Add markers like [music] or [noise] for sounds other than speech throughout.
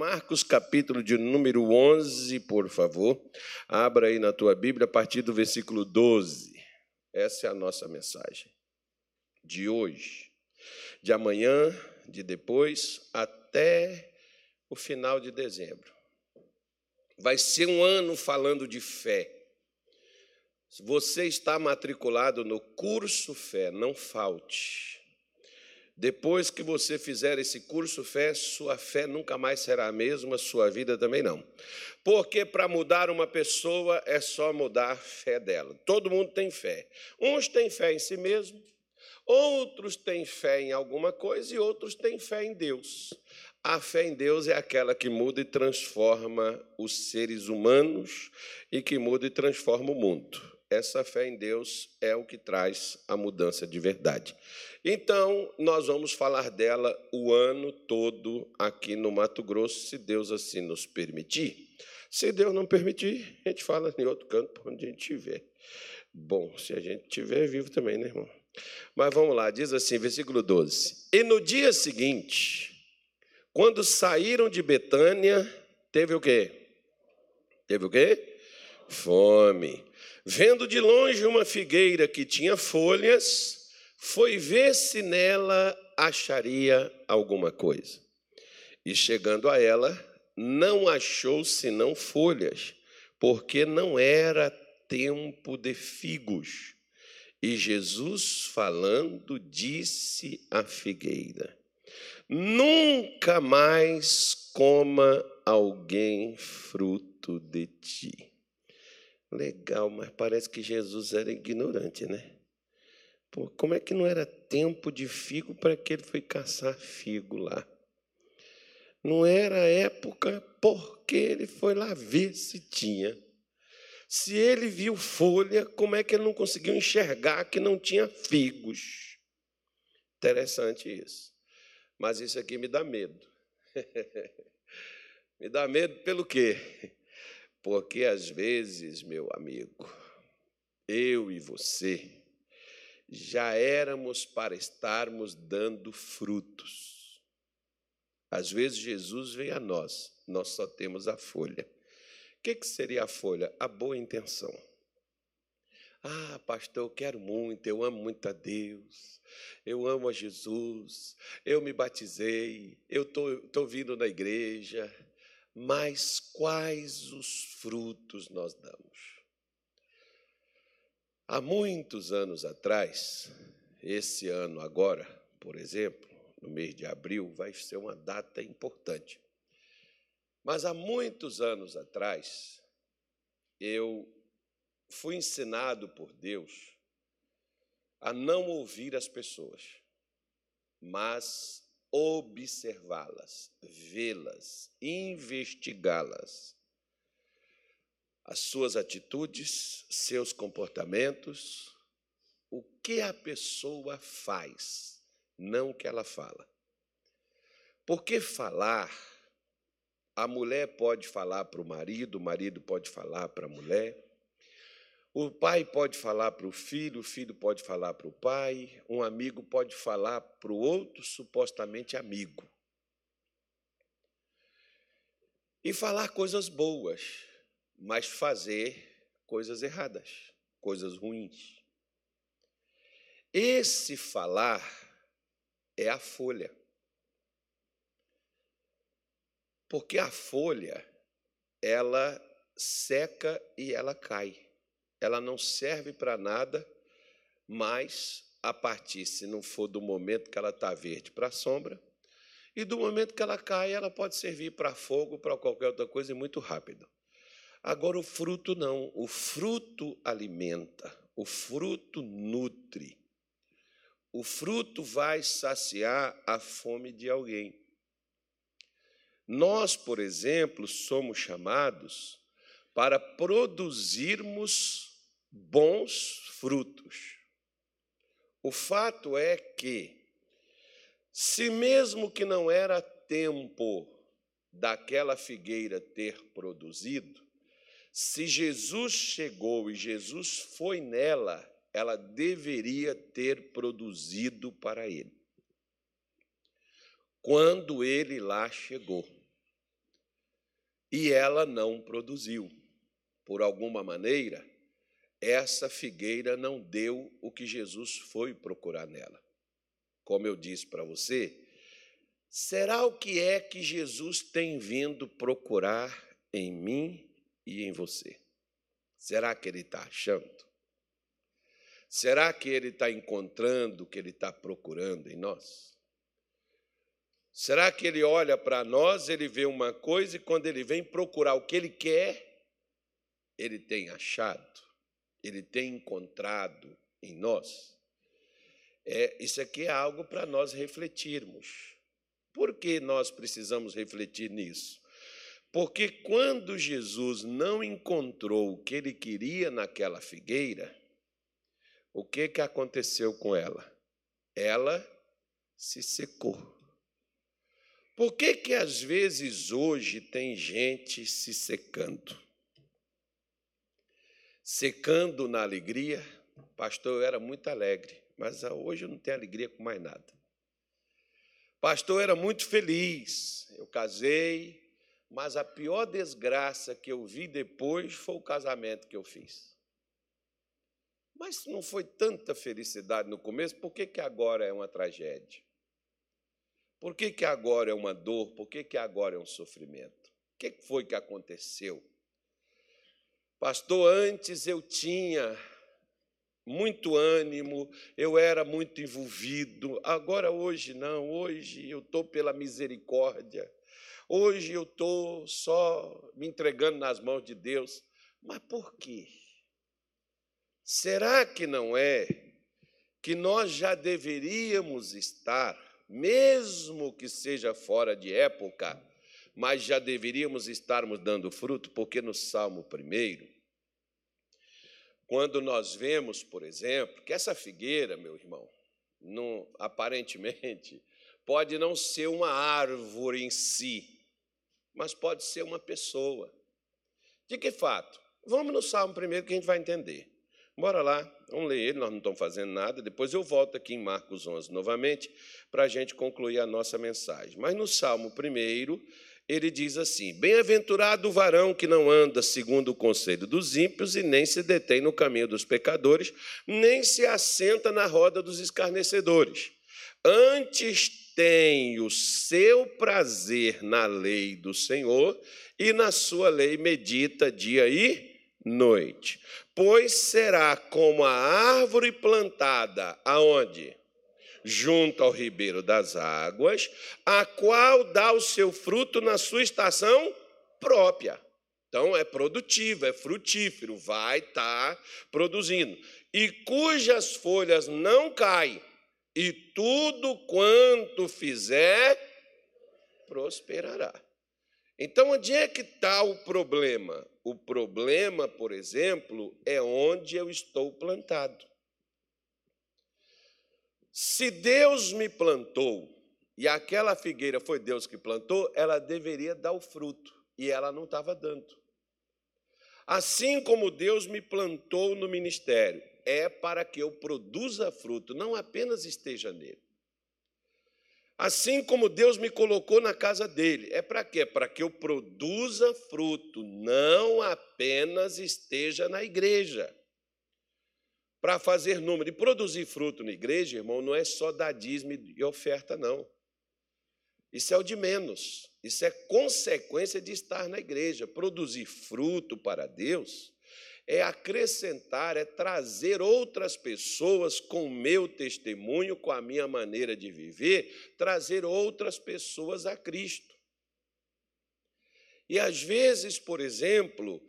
Marcos, capítulo de número 11, por favor. Abra aí na tua Bíblia, a partir do versículo 12. Essa é a nossa mensagem de hoje, de amanhã, de depois, até o final de dezembro. Vai ser um ano falando de fé. Se você está matriculado no curso Fé, não falte. Depois que você fizer esse curso fé, sua fé nunca mais será a mesma, sua vida também não. Porque para mudar uma pessoa é só mudar a fé dela. Todo mundo tem fé. Uns têm fé em si mesmo, outros têm fé em alguma coisa e outros têm fé em Deus. A fé em Deus é aquela que muda e transforma os seres humanos e que muda e transforma o mundo. Essa fé em Deus é o que traz a mudança de verdade. Então, nós vamos falar dela o ano todo aqui no Mato Grosso, se Deus assim nos permitir. Se Deus não permitir, a gente fala em outro canto, onde a gente estiver. Bom, se a gente estiver vivo também, né, irmão? Mas vamos lá, diz assim, versículo 12: E no dia seguinte, quando saíram de Betânia, teve o quê? Teve o quê? Fome. Vendo de longe uma figueira que tinha folhas, foi ver se nela acharia alguma coisa. E chegando a ela, não achou senão folhas, porque não era tempo de figos. E Jesus, falando, disse à figueira: Nunca mais coma alguém fruto de ti. Legal, mas parece que Jesus era ignorante, né? Pô, como é que não era tempo de figo para que ele foi caçar figo lá? Não era época porque ele foi lá ver se tinha. Se ele viu folha, como é que ele não conseguiu enxergar que não tinha figos? Interessante isso. Mas isso aqui me dá medo. [laughs] me dá medo pelo quê? Porque às vezes, meu amigo, eu e você já éramos para estarmos dando frutos. Às vezes Jesus vem a nós, nós só temos a folha. O que, que seria a folha? A boa intenção. Ah, pastor, eu quero muito, eu amo muito a Deus, eu amo a Jesus, eu me batizei, eu estou vindo na igreja, mas quais os frutos nós damos? Há muitos anos atrás, esse ano agora, por exemplo, no mês de abril, vai ser uma data importante. Mas há muitos anos atrás, eu fui ensinado por Deus a não ouvir as pessoas, mas observá-las, vê-las, investigá-las. As suas atitudes, seus comportamentos, o que a pessoa faz, não o que ela fala. Porque falar, a mulher pode falar para o marido, o marido pode falar para a mulher, o pai pode falar para o filho, o filho pode falar para o pai, um amigo pode falar para o outro supostamente amigo. E falar coisas boas, mas fazer coisas erradas, coisas ruins. Esse falar é a folha. Porque a folha, ela seca e ela cai ela não serve para nada, mas a partir, se não for do momento que ela está verde, para sombra, e do momento que ela cai, ela pode servir para fogo, para qualquer outra coisa, e muito rápido. Agora, o fruto não. O fruto alimenta, o fruto nutre. O fruto vai saciar a fome de alguém. Nós, por exemplo, somos chamados para produzirmos bons frutos. O fato é que, se mesmo que não era tempo daquela figueira ter produzido, se Jesus chegou e Jesus foi nela, ela deveria ter produzido para ele. Quando ele lá chegou. e ela não produziu. Por alguma maneira, essa figueira não deu o que Jesus foi procurar nela. Como eu disse para você, será o que é que Jesus tem vindo procurar em mim e em você? Será que ele está achando? Será que ele está encontrando o que ele está procurando em nós? Será que ele olha para nós, ele vê uma coisa e quando ele vem procurar o que ele quer, ele tem achado, ele tem encontrado em nós? É, isso aqui é algo para nós refletirmos. Por que nós precisamos refletir nisso? Porque quando Jesus não encontrou o que ele queria naquela figueira, o que, que aconteceu com ela? Ela se secou. Por que, que às vezes hoje tem gente se secando? Secando na alegria. Pastor, eu era muito alegre, mas hoje eu não tenho alegria com mais nada. Pastor, eu era muito feliz, eu casei, mas a pior desgraça que eu vi depois foi o casamento que eu fiz. Mas não foi tanta felicidade no começo, por que, que agora é uma tragédia? Por que, que agora é uma dor? Por que, que agora é um sofrimento? O que foi que aconteceu? Pastor, antes eu tinha muito ânimo, eu era muito envolvido, agora hoje não, hoje eu estou pela misericórdia, hoje eu estou só me entregando nas mãos de Deus. Mas por quê? Será que não é que nós já deveríamos estar, mesmo que seja fora de época, mas já deveríamos estarmos dando fruto? Porque no Salmo 1, quando nós vemos, por exemplo, que essa figueira, meu irmão, aparentemente, [laughs] pode não ser uma árvore em si, mas pode ser uma pessoa. De que fato? Vamos no Salmo primeiro que a gente vai entender. Bora lá, vamos ler ele, nós não estamos fazendo nada. Depois eu volto aqui em Marcos 11 novamente para a gente concluir a nossa mensagem. Mas no Salmo 1, ele diz assim: Bem-aventurado o varão que não anda segundo o conselho dos ímpios e nem se detém no caminho dos pecadores, nem se assenta na roda dos escarnecedores. Antes tem o seu prazer na lei do Senhor e na sua lei medita dia e noite pois será como a árvore plantada aonde? Junto ao ribeiro das águas, a qual dá o seu fruto na sua estação própria. Então é produtivo, é frutífero, vai estar tá produzindo. E cujas folhas não caem, e tudo quanto fizer prosperará. Então, onde é que está o problema? O problema, por exemplo, é onde eu estou plantado. Se Deus me plantou e aquela figueira foi Deus que plantou, ela deveria dar o fruto e ela não estava dando. Assim como Deus me plantou no ministério, é para que eu produza fruto, não apenas esteja nele. Assim como Deus me colocou na casa dele. É para quê? Para que eu produza fruto, não apenas esteja na igreja. Para fazer número. E produzir fruto na igreja, irmão, não é só dar dízimo e oferta, não. Isso é o de menos. Isso é consequência de estar na igreja. Produzir fruto para Deus é acrescentar, é trazer outras pessoas com o meu testemunho, com a minha maneira de viver, trazer outras pessoas a Cristo. E às vezes, por exemplo,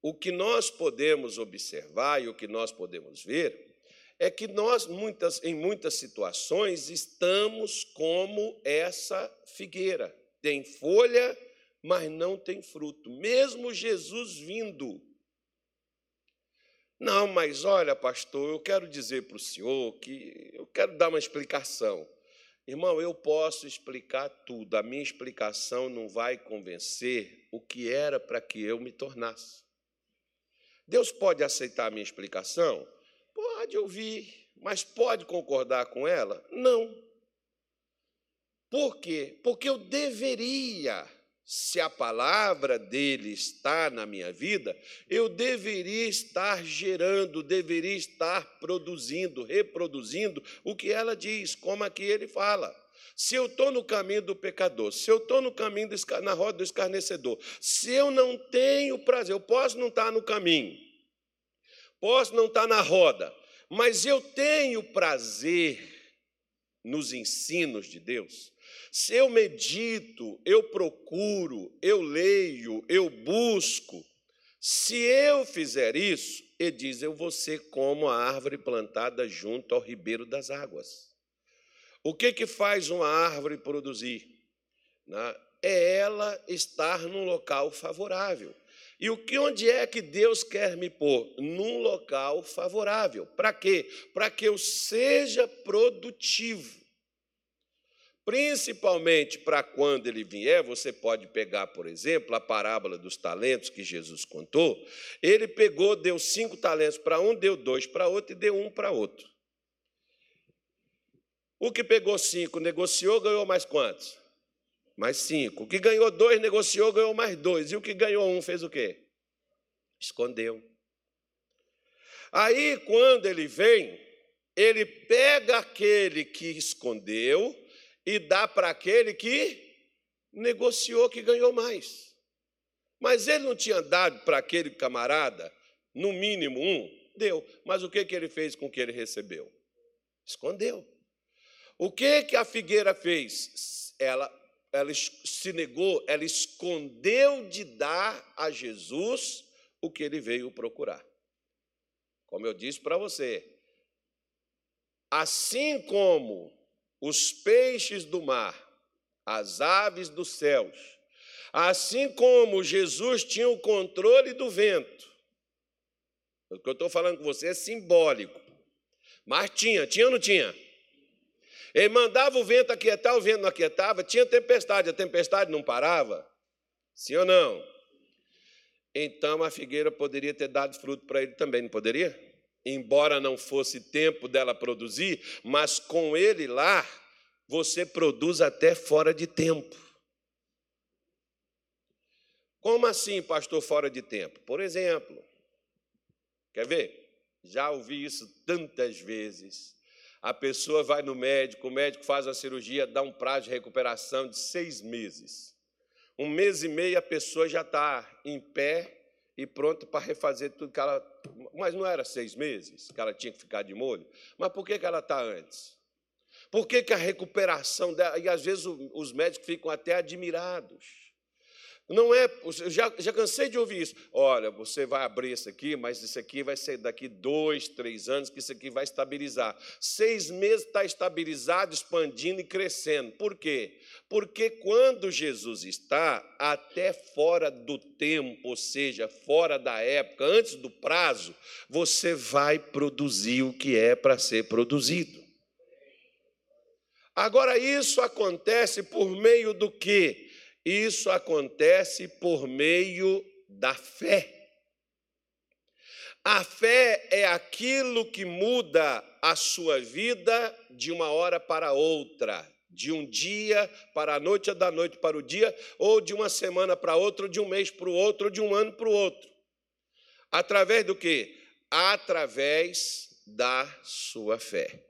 o que nós podemos observar e o que nós podemos ver é que nós, muitas, em muitas situações, estamos como essa figueira. Tem folha, mas não tem fruto. Mesmo Jesus vindo não, mas olha, pastor, eu quero dizer para o senhor que eu quero dar uma explicação. Irmão, eu posso explicar tudo, a minha explicação não vai convencer o que era para que eu me tornasse. Deus pode aceitar a minha explicação? Pode ouvir, mas pode concordar com ela? Não. Por quê? Porque eu deveria se a palavra dele está na minha vida, eu deveria estar gerando, deveria estar produzindo, reproduzindo o que ela diz, como aqui ele fala. Se eu estou no caminho do pecador, se eu estou no caminho do, na roda do escarnecedor, se eu não tenho prazer, eu posso não estar no caminho, posso não estar na roda, mas eu tenho prazer nos ensinos de Deus, se eu medito, eu procuro, eu leio, eu busco, se eu fizer isso, ele diz: eu vou ser como a árvore plantada junto ao ribeiro das águas. O que, que faz uma árvore produzir? Né? É ela estar num local favorável. E o que onde é que Deus quer me pôr? Num local favorável. Para quê? Para que eu seja produtivo. Principalmente para quando ele vier, você pode pegar, por exemplo, a parábola dos talentos que Jesus contou. Ele pegou, deu cinco talentos para um, deu dois para outro e deu um para outro. O que pegou cinco, negociou, ganhou mais quantos? Mais cinco. O que ganhou dois, negociou, ganhou mais dois. E o que ganhou um, fez o quê? Escondeu. Aí, quando ele vem, ele pega aquele que escondeu e dá para aquele que negociou, que ganhou mais. Mas ele não tinha dado para aquele camarada, no mínimo um, deu. Mas o que, que ele fez com o que ele recebeu? Escondeu. O que, que a figueira fez? Ela, ela se negou, ela escondeu de dar a Jesus o que ele veio procurar. Como eu disse para você, assim como os peixes do mar, as aves dos céus. Assim como Jesus tinha o controle do vento. O que eu estou falando com você é simbólico. Mas tinha, tinha ou não tinha? Ele mandava o vento aquietar, o vento não aquietava. Tinha tempestade, a tempestade não parava. Sim ou não? Então a figueira poderia ter dado fruto para ele também, não poderia? embora não fosse tempo dela produzir, mas com ele lá, você produz até fora de tempo. Como assim, pastor, fora de tempo? Por exemplo, quer ver? Já ouvi isso tantas vezes. A pessoa vai no médico, o médico faz a cirurgia, dá um prazo de recuperação de seis meses. Um mês e meio a pessoa já está em pé e pronto para refazer tudo que ela. Mas não era seis meses que ela tinha que ficar de molho. Mas por que, que ela está antes? Por que, que a recuperação dela. E às vezes os médicos ficam até admirados. Não é, já, já cansei de ouvir isso. Olha, você vai abrir isso aqui, mas isso aqui vai ser daqui dois, três anos que isso aqui vai estabilizar. Seis meses está estabilizado, expandindo e crescendo. Por quê? Porque quando Jesus está até fora do tempo, ou seja, fora da época, antes do prazo, você vai produzir o que é para ser produzido. Agora, isso acontece por meio do quê? Isso acontece por meio da fé. A fé é aquilo que muda a sua vida de uma hora para outra, de um dia para a noite, ou da noite para o dia, ou de uma semana para outra, ou de um mês para o outro, ou de um ano para o outro. Através do que? Através da sua fé.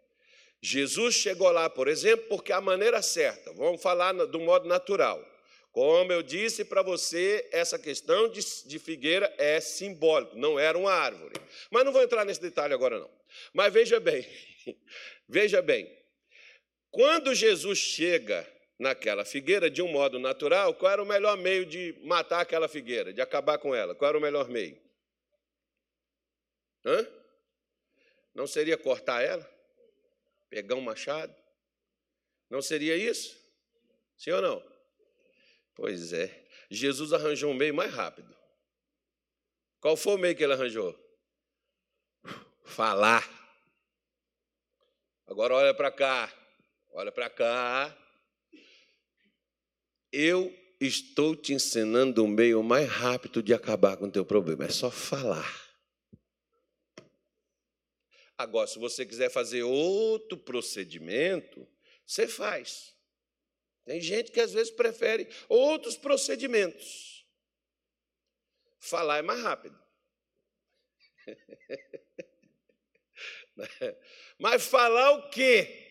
Jesus chegou lá, por exemplo, porque a maneira certa, vamos falar do modo natural. Como eu disse para você, essa questão de, de, figueira é simbólico, não era uma árvore. Mas não vou entrar nesse detalhe agora, não. Mas veja bem, [laughs] veja bem, quando Jesus chega naquela figueira, de um modo natural, qual era o melhor meio de matar aquela figueira, de acabar com ela? Qual era o melhor meio? Hã? Não seria cortar ela? Pegar um machado? Não seria isso? Sim ou não? Pois é. Jesus arranjou um meio mais rápido. Qual foi o meio que ele arranjou? Falar. Agora olha para cá. Olha para cá. Eu estou te ensinando o meio mais rápido de acabar com o teu problema. É só falar. Agora, se você quiser fazer outro procedimento, você faz. Tem gente que às vezes prefere outros procedimentos. Falar é mais rápido. [laughs] Mas falar o quê?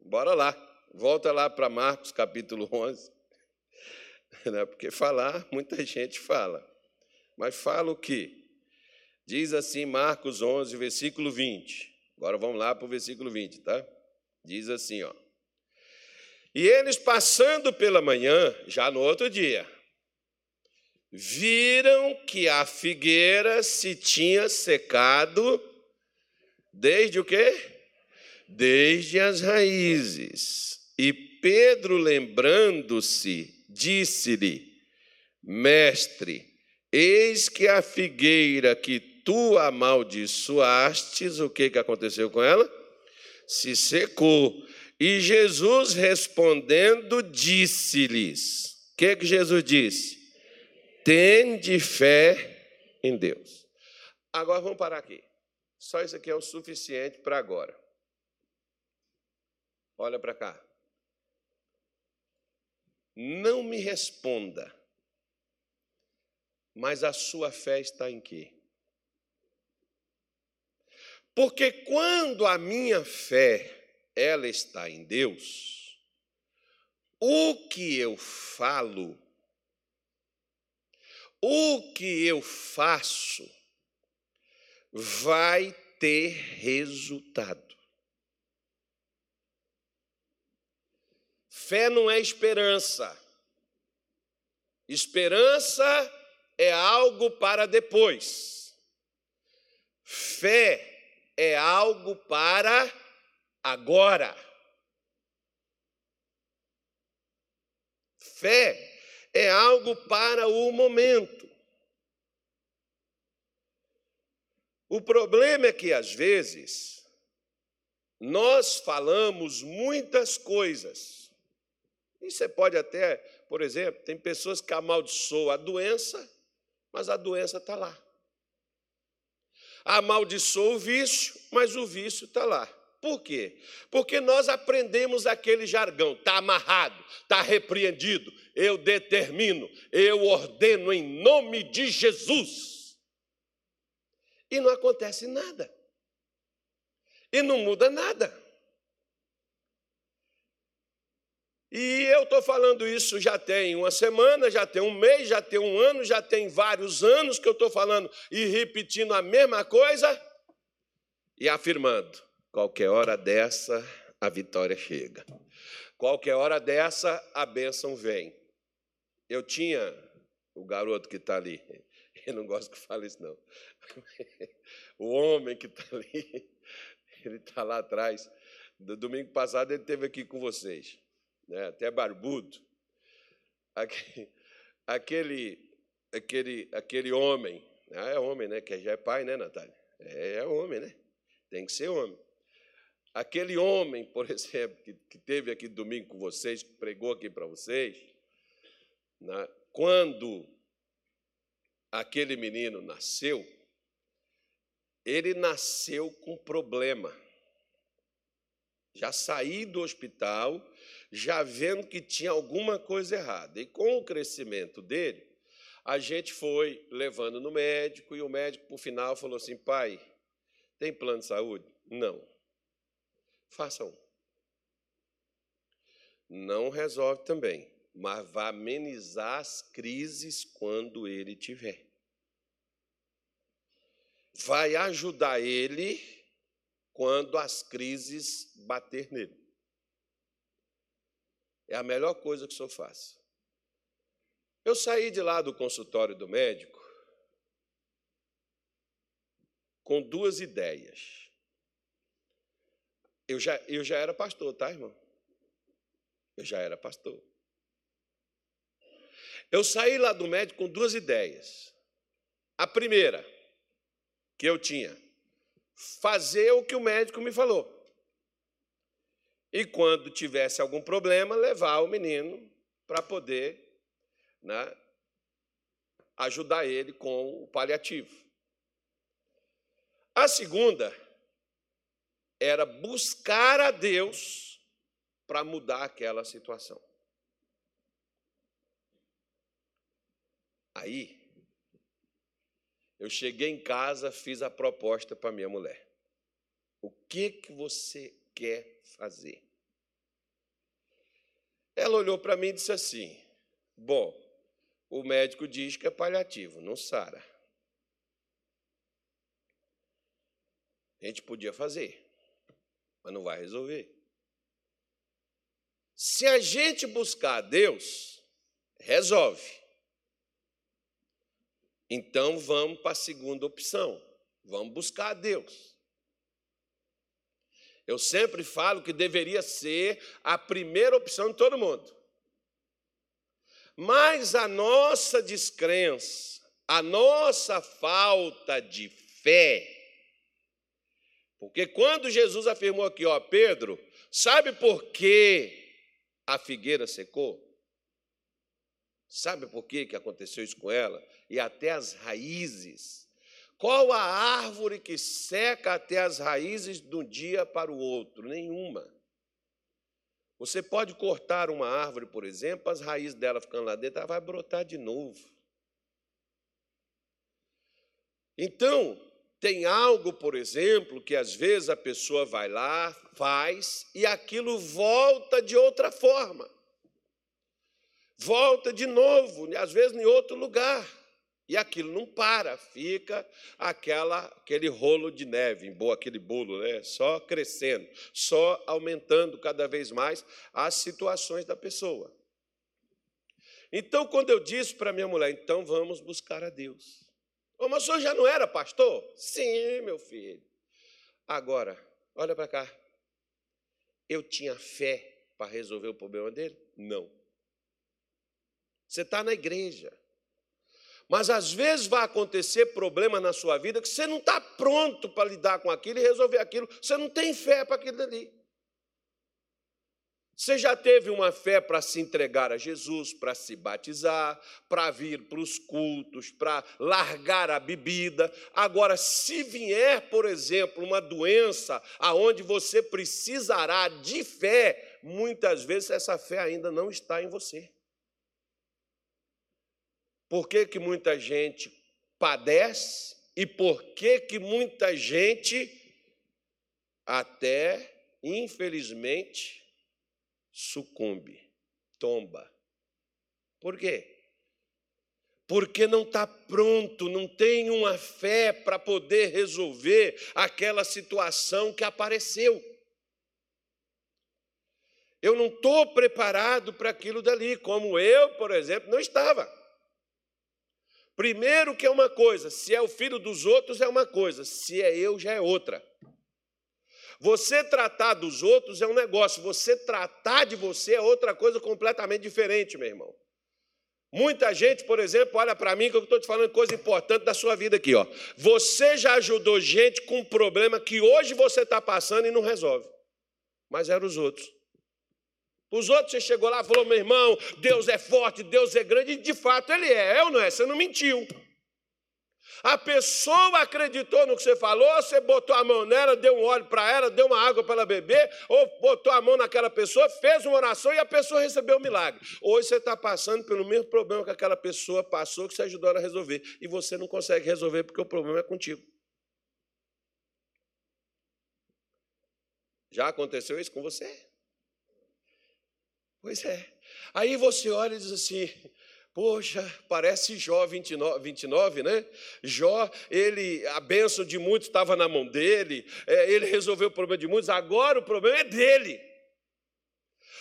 Bora lá. Volta lá para Marcos capítulo 11. [laughs] Né? Porque falar, muita gente fala. Mas fala o quê? Diz assim Marcos 11, versículo 20. Agora vamos lá para o versículo 20, tá? Diz assim, ó. E eles passando pela manhã, já no outro dia, viram que a figueira se tinha secado desde o quê? Desde as raízes. E Pedro, lembrando-se, disse-lhe: Mestre, eis que a figueira que tu amaldiçoastes, o que, que aconteceu com ela? Se secou. E Jesus respondendo, disse-lhes: O que, que Jesus disse? Tende fé em Deus. Agora vamos parar aqui. Só isso aqui é o suficiente para agora. Olha para cá. Não me responda, mas a sua fé está em quê? Porque quando a minha fé ela está em Deus, o que eu falo, o que eu faço, vai ter resultado. Fé não é esperança. Esperança é algo para depois. Fé é algo para agora. Fé é algo para o momento. O problema é que, às vezes, nós falamos muitas coisas. E você pode até, por exemplo, tem pessoas que amaldiçoam a doença, mas a doença está lá amaldiçoa o vício, mas o vício está lá. Por quê? Porque nós aprendemos aquele jargão, está amarrado, está repreendido, eu determino, eu ordeno em nome de Jesus. E não acontece nada. E não muda nada. E eu estou falando isso já tem uma semana, já tem um mês, já tem um ano, já tem vários anos que eu estou falando e repetindo a mesma coisa e afirmando: qualquer hora dessa a vitória chega, qualquer hora dessa a bênção vem. Eu tinha o garoto que está ali, [laughs] eu não gosto que fale isso, não. [laughs] O homem que está ali, [laughs] ele está lá atrás. Do domingo passado ele esteve aqui com vocês né, até barbudo, aquele, aquele, aquele homem, ah, é homem, né? Que já é pai, né, Natália? É, é homem, né? Tem que ser homem. Aquele homem, por [laughs] exemplo, que, que teve aqui domingo com vocês, que pregou aqui para vocês, né, quando aquele menino nasceu, ele nasceu com problema. Já saí do hospital já vendo que tinha alguma coisa errada. E com o crescimento dele, a gente foi levando no médico e o médico, por final, falou assim: pai, tem plano de saúde? Não. Faça um. Não resolve também, mas vai amenizar as crises quando ele tiver. Vai ajudar ele quando as crises bater nele. É a melhor coisa que o senhor faz. Eu saí de lá do consultório do médico com duas ideias. Eu já, eu já era pastor, tá, irmão? Eu já era pastor. Eu saí lá do médico com duas ideias. A primeira, que eu tinha, fazer o que o médico me falou. E quando tivesse algum problema, levar o menino para poder né, ajudar ele com o paliativo. A segunda era buscar a Deus para mudar aquela situação. Aí, eu cheguei em casa, fiz a proposta para minha mulher. O que que você quer fazer? Ela olhou para mim e disse assim: Bom, o médico diz que é paliativo, não sara. A gente podia fazer mas não vai resolver. Se a gente buscar Deus, resolve. Então vamos para a segunda opção. Vamos buscar a Deus. Eu sempre falo que deveria ser a primeira opção de todo mundo. Mas a nossa descrença, a nossa falta de fé, porque quando Jesus afirmou aqui, ó, Pedro, sabe por que a figueira secou? Sabe por que, que aconteceu isso com ela? E até as raízes. Qual a árvore que seca até as raízes de um dia para o outro? Nenhuma. Você pode cortar uma árvore, por exemplo, as raízes dela ficando lá dentro, ela vai brotar de novo. Então, tem algo, por exemplo, que às vezes a pessoa vai lá, faz, e aquilo volta de outra forma volta de novo, às vezes em outro lugar. E aquilo não para, fica aquela, aquele rolo de neve, aquele bolo, né? só crescendo, só aumentando cada vez mais as situações da pessoa. Então, quando eu disse para minha mulher, então vamos buscar a Deus. Mas o senhor já não era pastor? Sim, meu filho. Agora, olha para cá. Eu tinha fé para resolver o problema dele? Não. Você está na igreja. Mas às vezes vai acontecer problema na sua vida que você não está pronto para lidar com aquilo e resolver aquilo. Você não tem fé para aquilo ali. Você já teve uma fé para se entregar a Jesus, para se batizar, para vir para os cultos, para largar a bebida. Agora, se vier, por exemplo, uma doença aonde você precisará de fé, muitas vezes essa fé ainda não está em você. Por que, que muita gente padece e por que, que muita gente até, infelizmente, sucumbe, tomba. Por quê? Porque não está pronto, não tem uma fé para poder resolver aquela situação que apareceu. Eu não estou preparado para aquilo dali, como eu, por exemplo, não estava. Primeiro que é uma coisa, se é o filho dos outros é uma coisa, se é eu já é outra. Você tratar dos outros é um negócio, você tratar de você é outra coisa completamente diferente, meu irmão. Muita gente, por exemplo, olha para mim que eu estou te falando coisa importante da sua vida aqui. Ó. Você já ajudou gente com um problema que hoje você está passando e não resolve, mas eram os outros. Os outros, você chegou lá e falou, meu irmão, Deus é forte, Deus é grande, e de fato ele é, é ou não é? Você não mentiu. A pessoa acreditou no que você falou, você botou a mão nela, deu um óleo para ela, deu uma água para ela beber, ou botou a mão naquela pessoa, fez uma oração e a pessoa recebeu o um milagre. Hoje você está passando pelo mesmo problema que aquela pessoa passou, que você ajudou ela a resolver, e você não consegue resolver porque o problema é contigo. Já aconteceu isso com você? Pois é. Aí você olha e diz assim: Poxa, parece Jó 29, 29, né? Jó, ele, a bênção de muitos estava na mão dele, é, ele resolveu o problema de muitos, agora o problema é dele.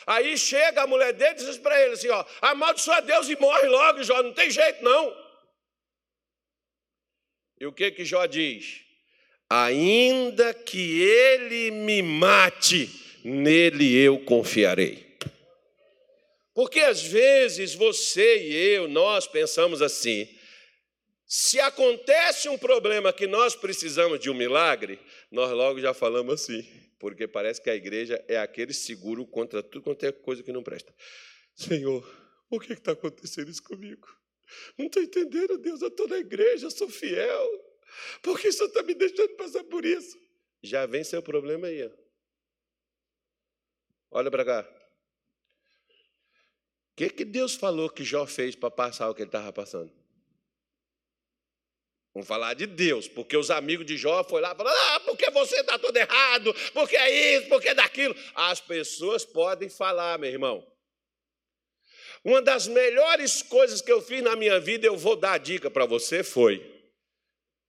Aí chega a mulher dele e diz para ele assim: ó, amaldiçoa Deus e morre logo, Jó, não tem jeito não. E o que que Jó diz? Ainda que ele me mate, nele eu confiarei. Porque às vezes você e eu, nós pensamos assim: se acontece um problema que nós precisamos de um milagre, nós logo já falamos assim, porque parece que a igreja é aquele seguro contra tudo quanto é coisa que não presta. Senhor, por que está acontecendo isso comigo? Não estou entendendo, Deus, eu estou na igreja, eu sou fiel. Por que o Senhor está me deixando passar por isso? Já vem seu problema aí. Ó. Olha para cá. Que, que Deus falou que Jó fez para passar o que ele estava passando? Vamos falar de Deus, porque os amigos de Jó foram lá e falaram: ah, porque você está tudo errado, porque é isso, porque é daquilo. As pessoas podem falar, meu irmão. Uma das melhores coisas que eu fiz na minha vida, eu vou dar a dica para você, foi: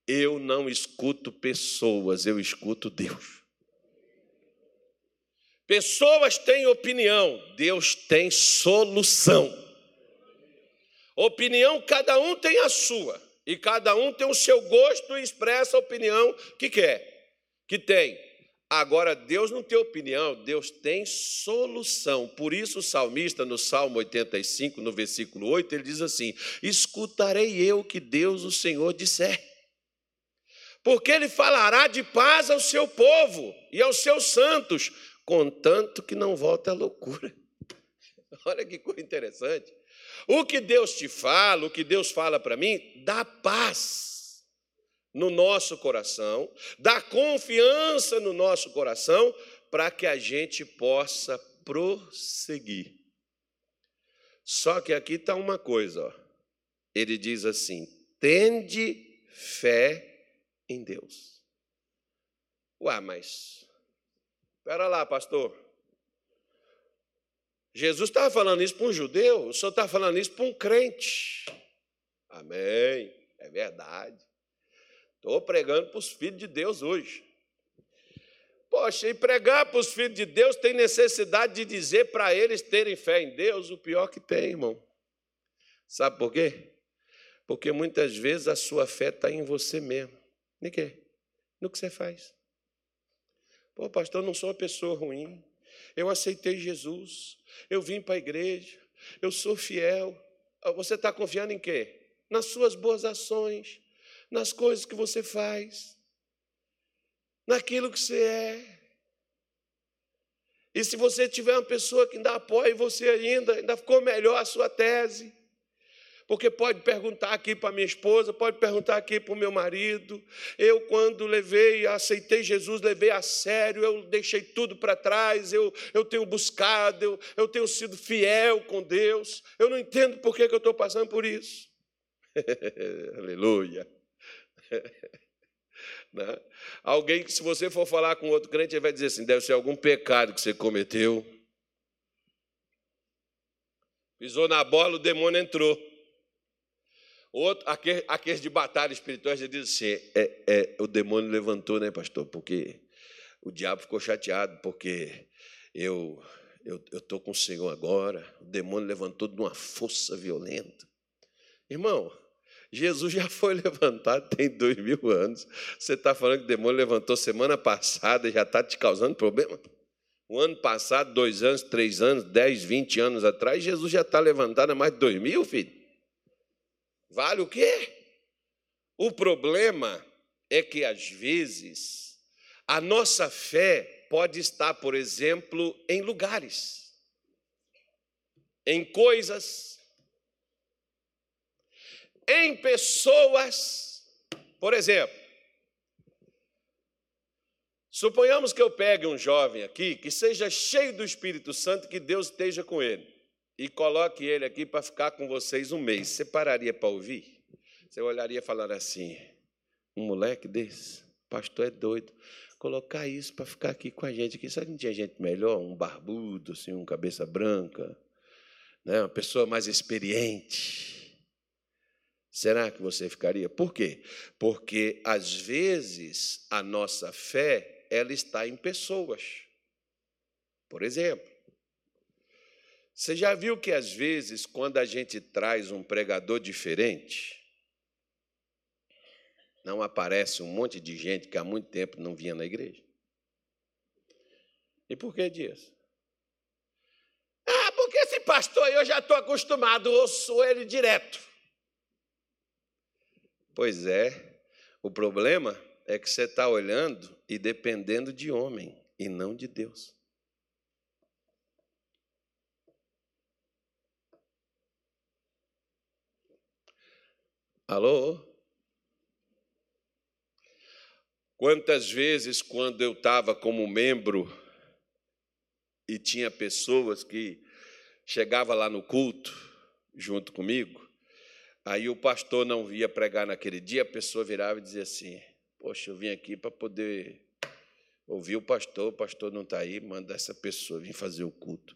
eu não escuto pessoas, eu escuto Deus. Pessoas têm opinião, Deus tem solução. Opinião, cada um tem a sua, e cada um tem o seu gosto e expressa a opinião que quer, que tem. Agora, Deus não tem opinião, Deus tem solução. Por isso, o salmista, no Salmo 85, no versículo 8, ele diz assim: Escutarei eu que Deus, o Senhor, disser porque ele falará de paz ao seu povo e aos seus santos, contanto que não volte à loucura. [laughs] Olha que coisa interessante. O que Deus te fala, o que Deus fala para mim, dá paz no nosso coração, dá confiança no nosso coração, para que a gente possa prosseguir. Só que aqui está uma coisa, ó. ele diz assim: tende fé em Deus. Ué, mas. Espera lá, pastor. Jesus estava falando isso para um judeu, o senhor está falando isso para um crente. Amém. É verdade. Estou pregando para os filhos de Deus hoje. Poxa, e pregar para os filhos de Deus tem necessidade de dizer para eles terem fé em Deus, o pior que tem, irmão. Sabe por quê? Porque muitas vezes a sua fé está em você mesmo. Quê? No que você faz. Pô, pastor, eu não sou uma pessoa ruim. Eu aceitei Jesus. Eu vim para a igreja. Eu sou fiel. Ah, você está confiando em quê? Nas suas boas ações, nas coisas que você faz, naquilo que você é. E se você tiver uma pessoa que ainda apoia você ainda, ainda ficou melhor a sua tese. Porque pode perguntar aqui para minha esposa, pode perguntar aqui para o meu marido. Eu, quando levei, aceitei Jesus, levei a sério, eu deixei tudo para trás, eu, eu tenho buscado, eu, eu tenho sido fiel com Deus. Eu não entendo por que, que eu estou passando por isso. [laughs] Aleluia. [laughs] Né? Alguém que, se você for falar com outro crente, ele vai dizer assim: deve ser algum pecado que você cometeu. Pisou na bola, o demônio entrou. Outro, aqueles, aqueles de batalha espiritual já dizem assim: é, é, o demônio levantou, né, pastor? Porque o diabo ficou chateado, porque eu eu estou com o Senhor agora. O demônio levantou de uma força violenta. Irmão, Jesus já foi [laughs] levantado tem dois mil anos. Você está falando que o demônio levantou semana passada e já está te causando problema? O ano passado, dois anos, três anos, dez, vinte anos atrás, Jesus já está levantado há mais de dois mil, filho. Vale o quê? O problema é que, às vezes, a nossa fé pode estar, por exemplo, em lugares, em coisas, em pessoas. Por exemplo, suponhamos que eu pegue um jovem aqui que seja cheio do Espírito Santo, que Deus esteja com ele e coloque ele aqui para ficar com vocês um mês, você pararia para ouvir? Você olharia e falaria assim: um moleque desse, pastor é doido, colocar isso para ficar aqui com a gente aqui. Sabe que não tinha gente melhor? Um barbudo, assim, um cabeça branca, né? uma pessoa mais experiente. Será que você ficaria? Por quê? Porque às vezes a nossa fé ela está em pessoas. Por exemplo, você já viu que às vezes, quando a gente traz um pregador diferente, não aparece um monte de gente que há muito tempo não vinha na igreja? E por que disso? Ah, porque esse pastor eu já estou acostumado, sou ele direto. Pois é, o problema é que você está olhando e dependendo de homem e não de Deus. Alô? Quantas vezes, quando eu estava como membro e tinha pessoas que chegavam lá no culto junto comigo, Aí o pastor não via pregar naquele dia, a pessoa virava e dizia assim: Poxa, eu vim aqui para poder ouvir o pastor, o pastor não está aí, manda essa pessoa vir fazer o culto.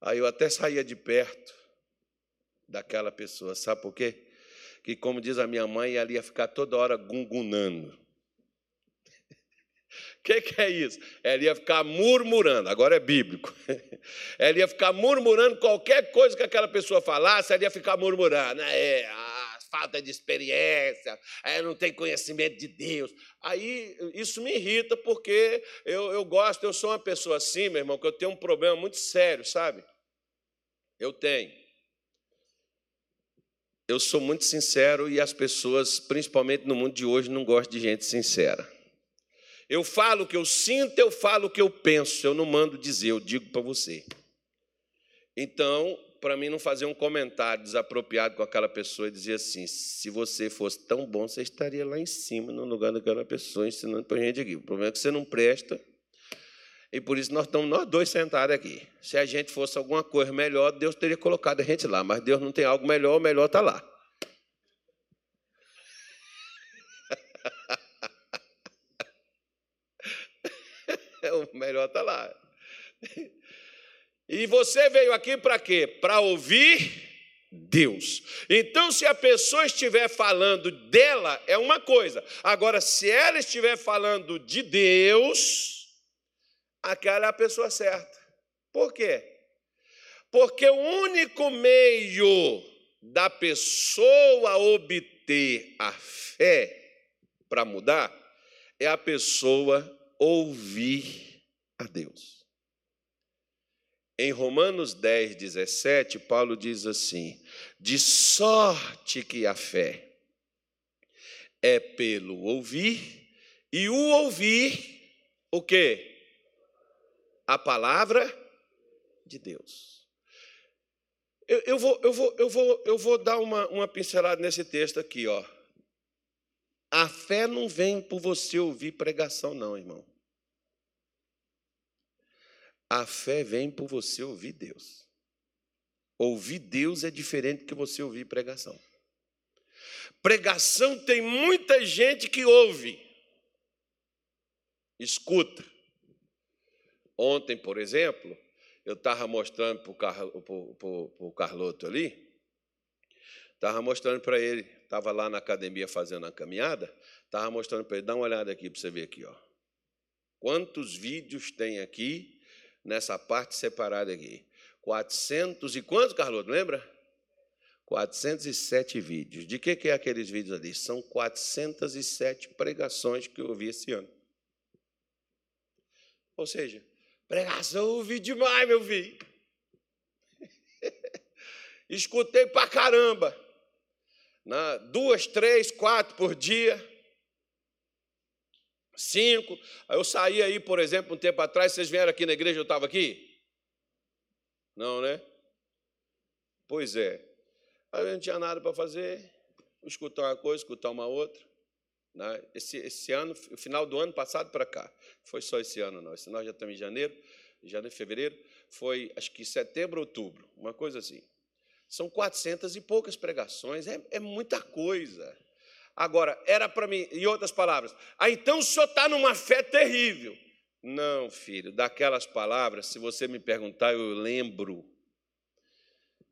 Aí eu até saía de perto daquela pessoa, sabe por quê? Que, como diz a minha mãe, ela ia ficar toda hora gungunando. O [laughs] que, que, é isso? Ela ia ficar murmurando, agora é bíblico. [laughs] Ela ia ficar murmurando qualquer coisa que aquela pessoa falasse, ela ia ficar murmurando. É, a falta de experiência, é, não tem conhecimento de Deus. Aí isso me irrita, porque eu, eu gosto, eu sou uma pessoa assim, meu irmão, que eu tenho um problema muito sério, sabe? Eu tenho. Eu sou muito sincero e as pessoas, principalmente no mundo de hoje, não gostam de gente sincera. Eu falo o que eu sinto, eu falo o que eu penso, eu não mando dizer, eu digo para você. Então, para mim não fazer um comentário desapropriado com aquela pessoa e dizer assim: se você fosse tão bom, você estaria lá em cima, no lugar daquela pessoa, ensinando para a gente aqui. O problema é que você não presta, e por isso nós estamos nós dois sentados aqui. Se a gente fosse alguma coisa melhor, Deus teria colocado a gente lá, mas Deus não tem algo melhor, o melhor está lá. [laughs] o melhor está lá. E você veio aqui para quê? Para ouvir Deus. Então, se a pessoa estiver falando dela, é uma coisa. Agora, se ela estiver falando de Deus, aquela é a pessoa certa. Por quê? Porque o único meio da pessoa obter a fé para mudar é a pessoa ouvir a Deus. Em Romanos 10, 17, Paulo diz assim: de sorte que a fé é pelo ouvir, e o ouvir, o quê? A palavra de Deus. Eu, eu, vou, eu, vou, eu, vou, eu vou dar uma, uma pincelada nesse texto aqui, ó. A fé não vem por você ouvir pregação, não, irmão. A fé vem por você ouvir Deus. Ouvir Deus é diferente que você ouvir pregação. Pregação tem muita gente que ouve, escuta. Ontem, por exemplo, eu estava mostrando para o Carloto ali, estava mostrando para ele, estava lá na academia fazendo a caminhada, estava mostrando para ele, dá uma olhada aqui para você ver aqui, ó. Quantos vídeos tem aqui nessa parte separada aqui. 400 e quantos, Carlos? Lembra? 407 vídeos. De que, que é aqueles vídeos ali? São 407 pregações que eu ouvi esse ano. Ou seja, pregação eu ouvi demais, meu filho. [laughs] Escutei pra caramba. Na, duas, três, quatro por dia cinco. Eu saí aí, por exemplo, um tempo atrás, vocês vieram aqui na igreja, eu estava aqui? Não, né? Pois é. Aí eu não tinha nada para fazer, escutar uma coisa, escutar uma outra. Né? Esse, esse ano, o final do ano passado para cá, foi só esse ano, não. Esse nós já estamos em janeiro, janeiro, fevereiro, foi acho que setembro, outubro, uma coisa assim. São quatrocentas e poucas pregações, é, é muita coisa. Agora, era para mim, em outras palavras, ah, então o senhor está numa fé terrível. Não, filho, daquelas palavras, se você me perguntar, eu lembro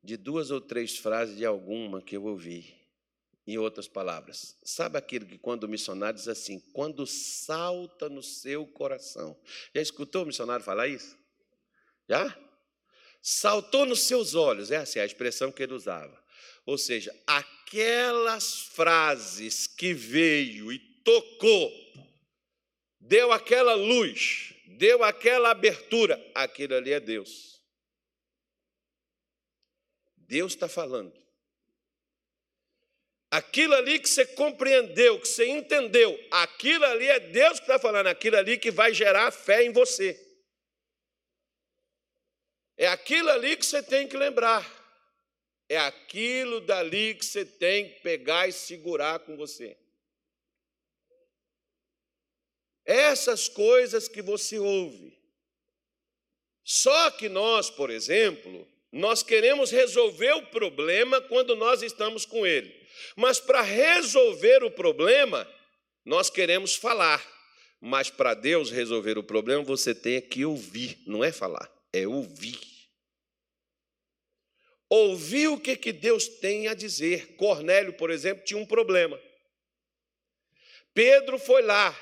de duas ou três frases de alguma que eu ouvi. Em outras palavras, sabe aquilo que quando o missionário diz assim, quando salta no seu coração. Já escutou o missionário falar isso? Já? Saltou nos seus olhos, é assim a expressão que ele usava. Ou seja, aquelas frases que veio e tocou, deu aquela luz, deu aquela abertura, aquilo ali é Deus. Deus está falando. Aquilo ali que você compreendeu, que você entendeu, aquilo ali é Deus que está falando, aquilo ali que vai gerar fé em você. É aquilo ali que você tem que lembrar. É aquilo dali que você tem que pegar e segurar com você. Essas coisas que você ouve. Só que nós, por exemplo, nós queremos resolver o problema quando nós estamos com ele. Mas para resolver o problema, nós queremos falar. Mas para Deus resolver o problema, você tem que ouvir, não é falar, é ouvir. Ouvir o que, que Deus tem a dizer. Cornélio, por exemplo, tinha um problema. Pedro foi lá,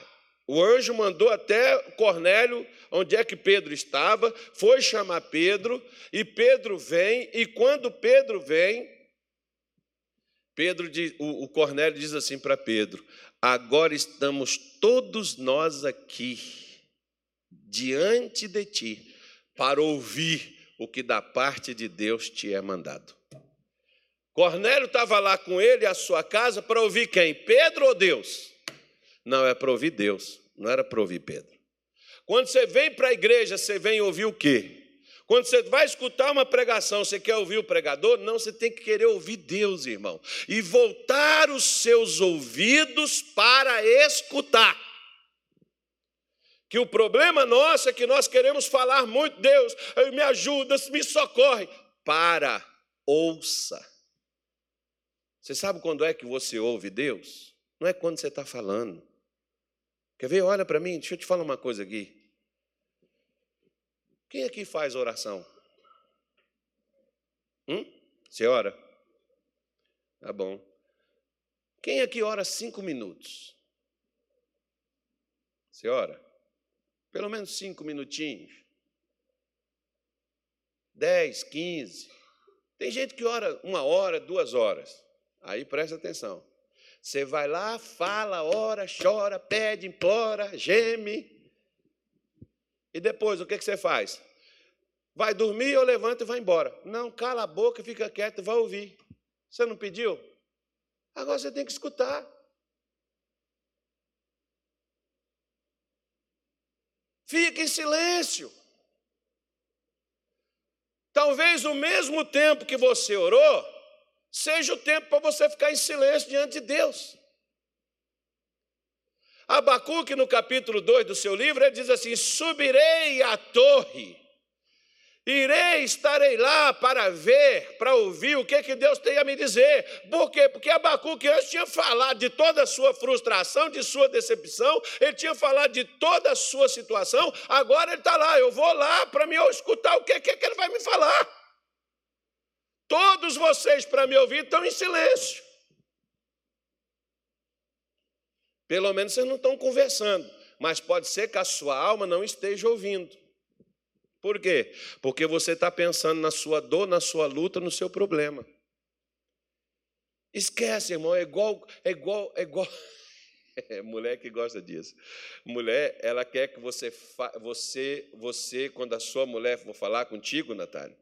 o anjo mandou até Cornélio, onde é que Pedro estava, foi chamar Pedro, e Pedro vem, e quando Pedro vem, Pedro o Cornélio diz assim para Pedro: Agora estamos todos nós aqui diante de ti para ouvir o que da parte de Deus te é mandado. Cornélio estava lá com ele, a sua casa, para ouvir quem? Pedro ou Deus? Não, é para ouvir Deus, não era para ouvir Pedro. Quando você vem para a igreja, você vem ouvir o quê? Quando você vai escutar uma pregação, você quer ouvir o pregador? Não, você tem que querer ouvir Deus, irmão. E voltar os seus ouvidos para escutar. Que o problema nosso é que nós queremos falar muito, Deus, me ajuda, me socorre. Para, ouça. Você sabe quando é que você ouve Deus? Não é quando você está falando. Quer ver? Olha para mim, deixa eu te falar uma coisa aqui. Quem aqui faz oração? Hum? Você ora? Tá bom. Quem aqui ora cinco minutos? Você ora? Pelo menos cinco minutinhos. Dez, quinze. Tem gente que ora uma hora, duas horas. Aí presta atenção. Você vai lá, fala, ora, chora, pede, implora, geme. E depois, o que, que você faz? Vai dormir ou levanta e vai embora? Não, cala a boca, fica quieto e vai ouvir. Você não pediu? Agora você tem que escutar. Fica em silêncio. Talvez o mesmo tempo que você orou, seja o tempo para você ficar em silêncio diante de Deus. Abacuque, no capítulo 2 do seu livro, ele diz assim: Subirei à torre Irei, estarei lá para ver, para ouvir o que, que Deus tem a me dizer. Por quê? Porque Abacuque antes tinha falado de toda a sua frustração, de sua decepção, ele tinha falado de toda a sua situação, agora ele está lá, eu vou lá para me escutar o que, que, que ele vai me falar. Todos vocês, para me ouvir, estão em silêncio. Pelo menos vocês não estão conversando, mas pode ser que a sua alma não esteja ouvindo. Por quê? Porque você está pensando na sua dor, na sua luta, no seu problema. Esquece, irmão, é igual, é igual, é igual. [laughs] Mulher que gosta disso. Mulher, ela quer que você, você, você, quando a sua mulher for falar contigo, Natália,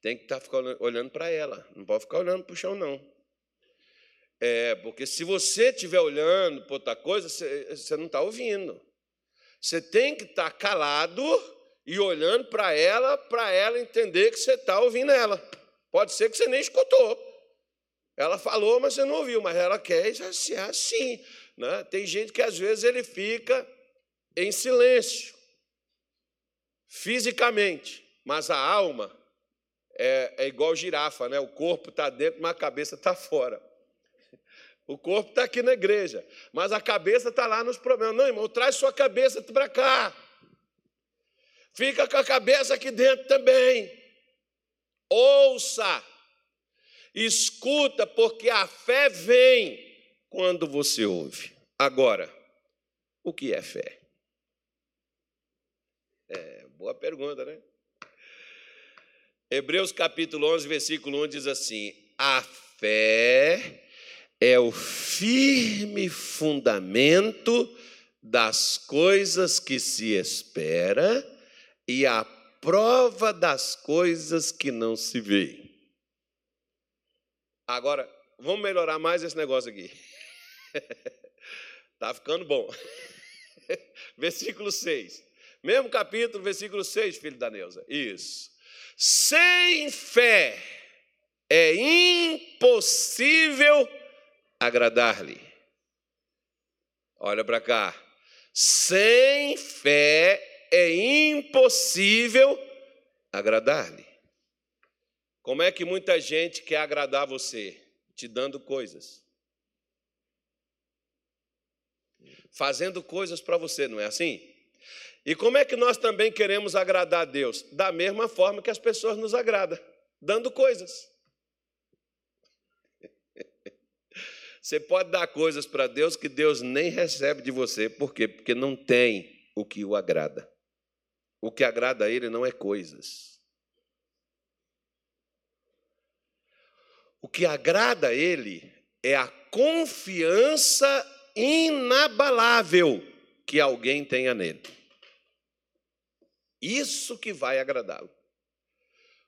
tem que estar tá olhando para ela, não pode ficar olhando para o chão, não. É, porque se você estiver olhando para outra coisa, você, não está ouvindo. Você tem que estar tá calado e olhando para ela, para ela entender que você está ouvindo ela. Pode ser que você nem escutou. Ela falou, mas você não ouviu, mas ela quer ser assim. Né? Tem gente que às vezes ele fica em silêncio, fisicamente, mas a alma é, é igual girafa, né? o corpo está dentro, mas a cabeça está fora. O corpo está aqui na igreja, mas a cabeça está lá nos problemas. Não, irmão, traz sua cabeça para cá. Fica com a cabeça aqui dentro também. Ouça, escuta, porque a fé vem quando você ouve. Agora, o que é fé? É, boa pergunta, né? Hebreus capítulo 11, versículo 1 diz assim: A fé é o firme fundamento das coisas que se espera e a prova das coisas que não se vê. Agora, vamos melhorar mais esse negócio aqui. [laughs] Tá ficando bom. [laughs] Versículo 6. Mesmo capítulo, versículo 6, filho da Neuza. Isso. Sem fé é impossível agradar-lhe. Olha para cá. Sem fé é impossível agradar-lhe. Como é que muita gente quer agradar você? Te dando coisas. Fazendo coisas para você, não é assim? E como é que nós também queremos agradar a Deus? Da mesma forma que as pessoas nos agradam, dando coisas. Você pode dar coisas para Deus que Deus nem recebe de você. Por quê? Porque não tem o que o agrada. O que agrada a Ele não é coisas. O que agrada a Ele é a confiança inabalável que alguém tenha nele. Isso que vai agradá-lo.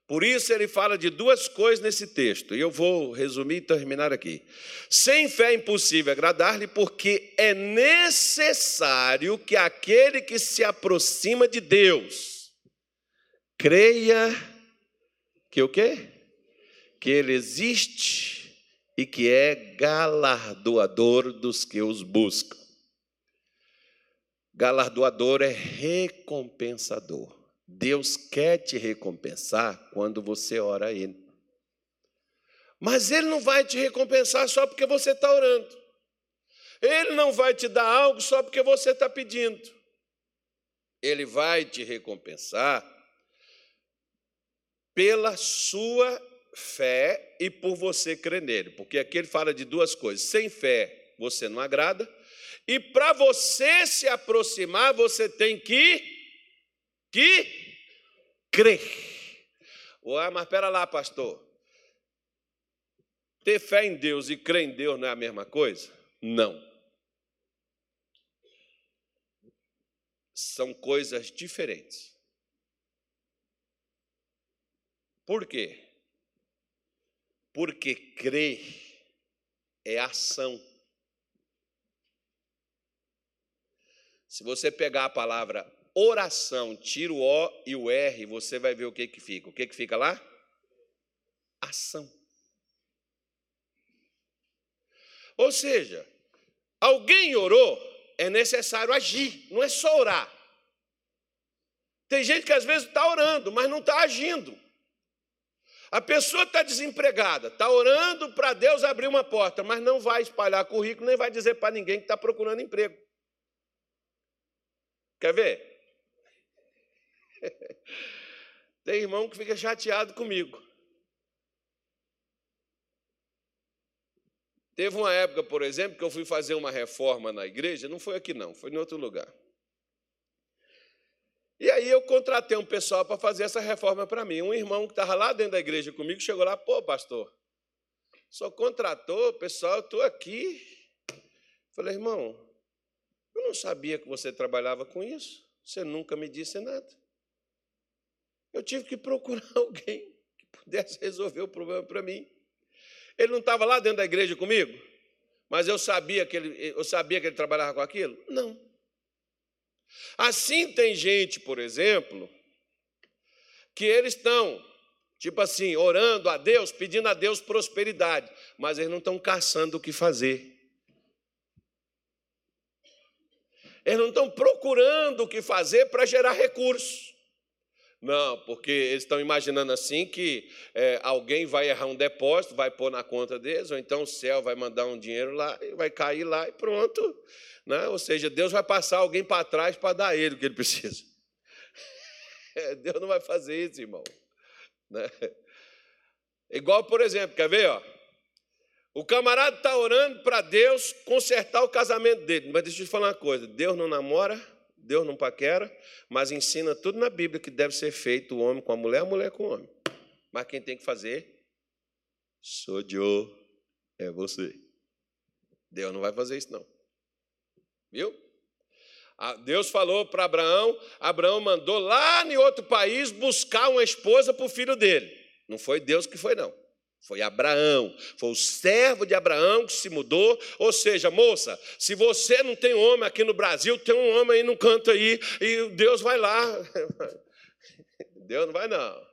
Por isso ele fala de duas coisas nesse texto, e eu vou resumir e terminar aqui. Sem fé é impossível agradar-lhe, porque é necessário que aquele que se aproxima de Deus creia que o quê? Que ele existe e que é galardoador dos que os buscam. Galardoador é recompensador. Deus quer te recompensar quando você ora a Ele. Mas Ele não vai te recompensar só porque você está orando. Ele não vai te dar algo só porque você está pedindo. Ele vai te recompensar pela sua fé e por você crer nele. Porque aqui ele fala de duas coisas: sem fé você não agrada, e para você se aproximar, você tem que que crer. Ué, mas espera lá, pastor. Ter fé em Deus e crer em Deus não é a mesma coisa? Não. São coisas diferentes. Por quê? Porque crer é ação. Se você pegar a palavra oração, tira o O e o R, você vai ver o que, que fica. O que, que fica lá? Ação. Ou seja, alguém orou, é necessário agir, não é só orar. Tem gente que às vezes está orando, mas não está agindo. A pessoa está desempregada, está orando para Deus abrir uma porta, mas não vai espalhar currículo, nem vai dizer para ninguém que está procurando emprego. Quer ver? Tem irmão que fica chateado comigo. Teve uma época, por exemplo, que eu fui fazer uma reforma na igreja, não foi aqui não, foi em outro lugar. E aí eu contratei um pessoal para fazer essa reforma para mim. Um irmão que estava lá dentro da igreja comigo chegou lá, pô, pastor, só contratou, pessoal, eu estou aqui. Falei, irmão, eu não sabia que você trabalhava com isso. Você nunca me disse nada. Eu tive que procurar [laughs] alguém que pudesse resolver o problema para mim. Ele não estava lá dentro da igreja comigo, mas eu sabia que ele, eu sabia que ele trabalhava com aquilo? Não. Assim tem gente, por exemplo, que eles estão, tipo assim, orando a Deus, pedindo a Deus prosperidade, mas eles não estão caçando o que fazer. Eles não estão procurando o que fazer para gerar recursos. Não, porque eles estão imaginando assim que é, alguém vai errar um depósito, vai pôr na conta deles, ou então o céu vai mandar um dinheiro lá e vai cair lá e pronto. Né? Ou seja, Deus vai passar alguém para trás para dar ele o que ele precisa. [laughs] É, Deus não vai fazer isso, irmão. Né? Igual, por exemplo, quer ver? Ó? O camarada está orando para Deus consertar o casamento dele. Mas deixa eu te falar uma coisa: Deus não namora Deus não paquera, mas ensina tudo na Bíblia que deve ser feito o homem com a mulher, a mulher com o homem. Mas quem tem que fazer? Sou eu, é você. Deus não vai fazer isso, não. Viu? Deus falou para Abraão, Abraão mandou lá em outro país buscar uma esposa para o filho dele. Não foi Deus que foi, não. Foi Abraão, foi o servo de Abraão que se mudou. Ou seja, moça, se você não tem homem aqui no Brasil, tem um homem aí no canto aí, e Deus vai lá. [laughs] Deus não vai, não.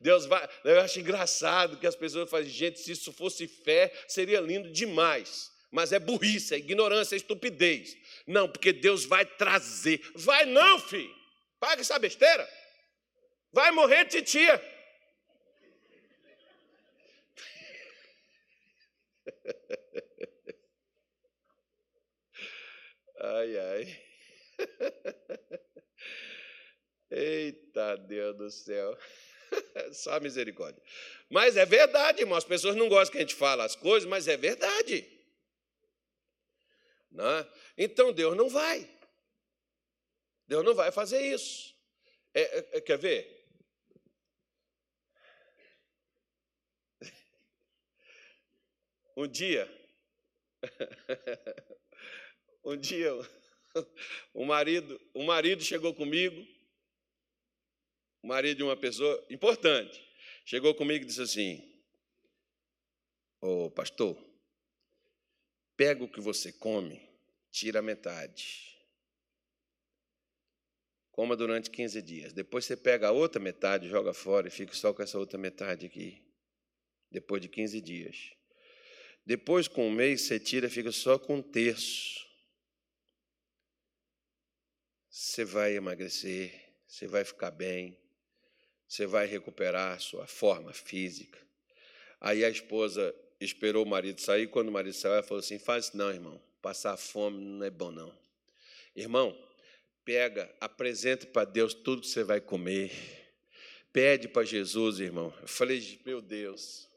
Deus vai. Eu acho engraçado que as pessoas fazem, gente, se isso fosse fé, seria lindo demais. Mas é burrice, é ignorância, é estupidez. Não, porque Deus vai trazer. Vai não, filho. Paga essa besteira. Vai morrer titia. Ai, ai. [laughs] Eita Deus do céu. [laughs] Só misericórdia. Mas é verdade, irmão. As pessoas não gostam que a gente fale as coisas, mas é verdade. Não? Né? Então Deus não vai. Deus não vai fazer isso. É, é, é quer ver? [laughs] Um dia, um dia, o marido, o marido chegou comigo, o marido de uma pessoa importante, chegou comigo e disse assim: Ô oh, pastor, pega o que você come, tira metade. Coma durante 15 dias. Depois você pega a outra metade, joga fora e fica só com essa outra metade aqui. Depois de 15 dias. Depois, com um mês, você tira e fica só com um terço. Você vai emagrecer, você vai ficar bem, você vai recuperar sua forma física. Aí a esposa esperou o marido sair. Quando o marido saiu, ela falou assim: faz não, irmão. Passar fome não é bom, não. Irmão, pega, apresenta para Deus tudo que você vai comer. Pede para Jesus, irmão. Eu falei, meu Deus,